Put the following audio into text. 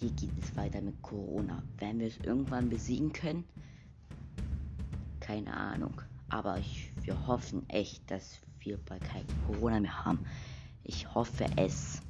wie geht es weiter mit Corona? Werden wir es irgendwann besiegen können? Keine Ahnung. Aber ich, wir hoffen echt, dass wir bald kein Corona mehr haben. Ich hoffe es.